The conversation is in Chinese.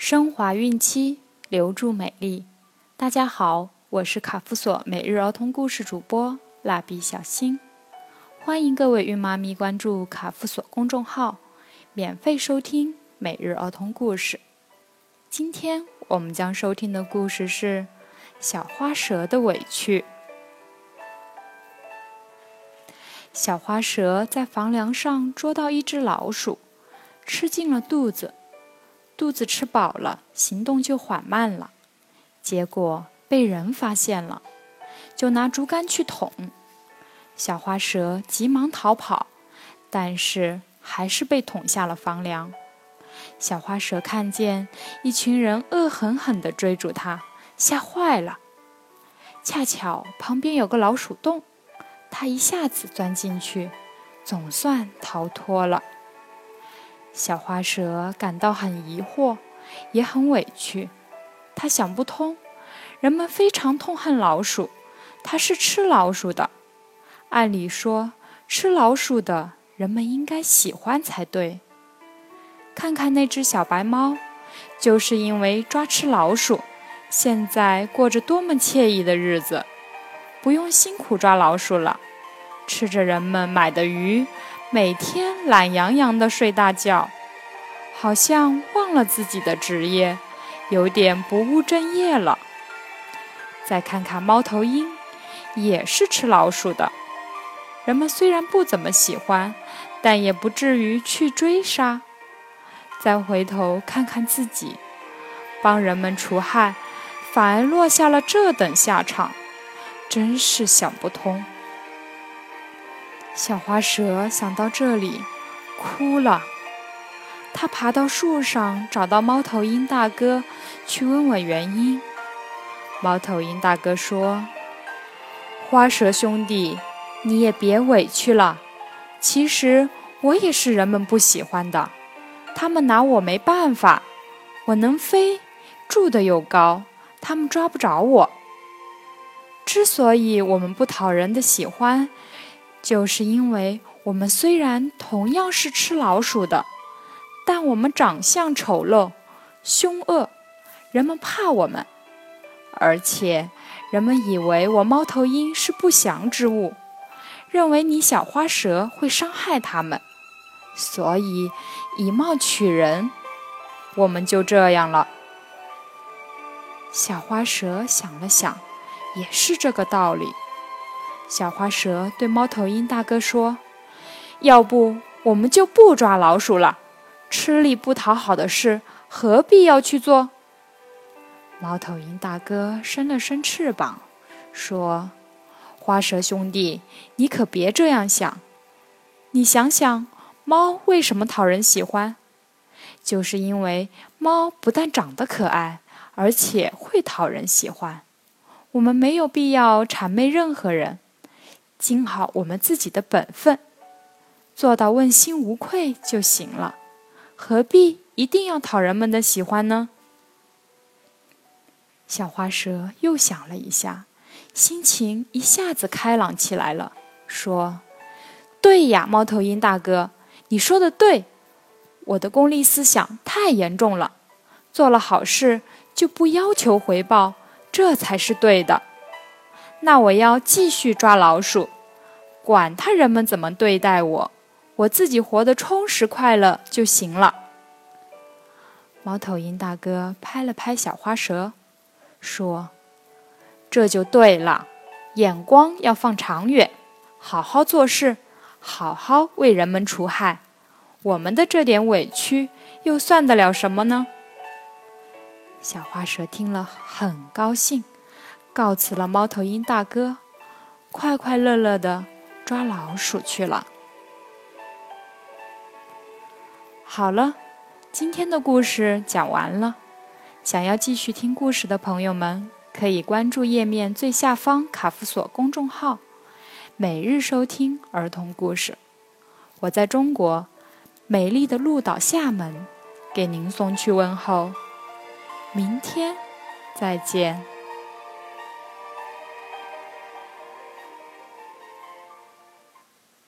升华孕期，留住美丽。大家好，我是卡夫索每日儿童故事主播蜡笔小新，欢迎各位孕妈咪关注卡夫索公众号，免费收听每日儿童故事。今天我们将收听的故事是《小花蛇的委屈》。小花蛇在房梁上捉到一只老鼠，吃进了肚子。肚子吃饱了，行动就缓慢了。结果被人发现了，就拿竹竿去捅。小花蛇急忙逃跑，但是还是被捅下了房梁。小花蛇看见一群人恶狠狠地追逐它，吓坏了。恰巧旁边有个老鼠洞。他一下子钻进去，总算逃脱了。小花蛇感到很疑惑，也很委屈。他想不通，人们非常痛恨老鼠，它是吃老鼠的。按理说，吃老鼠的人们应该喜欢才对。看看那只小白猫，就是因为抓吃老鼠，现在过着多么惬意的日子。不用辛苦抓老鼠了，吃着人们买的鱼，每天懒洋洋地睡大觉，好像忘了自己的职业，有点不务正业了。再看看猫头鹰，也是吃老鼠的，人们虽然不怎么喜欢，但也不至于去追杀。再回头看看自己，帮人们除害，反而落下了这等下场。真是想不通。小花蛇想到这里，哭了。它爬到树上，找到猫头鹰大哥，去问问原因。猫头鹰大哥说：“花蛇兄弟，你也别委屈了。其实我也是人们不喜欢的，他们拿我没办法。我能飞，住得又高，他们抓不着我。”之所以我们不讨人的喜欢，就是因为我们虽然同样是吃老鼠的，但我们长相丑陋、凶恶，人们怕我们，而且人们以为我猫头鹰是不祥之物，认为你小花蛇会伤害他们，所以以貌取人，我们就这样了。小花蛇想了想。也是这个道理。小花蛇对猫头鹰大哥说：“要不我们就不抓老鼠了，吃力不讨好的事何必要去做？”猫头鹰大哥伸了伸翅膀，说：“花蛇兄弟，你可别这样想。你想想，猫为什么讨人喜欢？就是因为猫不但长得可爱，而且会讨人喜欢。”我们没有必要谄媚任何人，尽好我们自己的本分，做到问心无愧就行了，何必一定要讨人们的喜欢呢？小花蛇又想了一下，心情一下子开朗起来了，说：“对呀，猫头鹰大哥，你说的对，我的功利思想太严重了，做了好事就不要求回报。”这才是对的。那我要继续抓老鼠，管他人们怎么对待我，我自己活得充实快乐就行了。猫头鹰大哥拍了拍小花蛇，说：“这就对了，眼光要放长远，好好做事，好好为人们除害。我们的这点委屈又算得了什么呢？”小花蛇听了很高兴，告辞了猫头鹰大哥，快快乐乐的抓老鼠去了。好了，今天的故事讲完了。想要继续听故事的朋友们，可以关注页面最下方卡夫索公众号，每日收听儿童故事。我在中国美丽的鹭岛厦门，给您送去问候。明天，再见。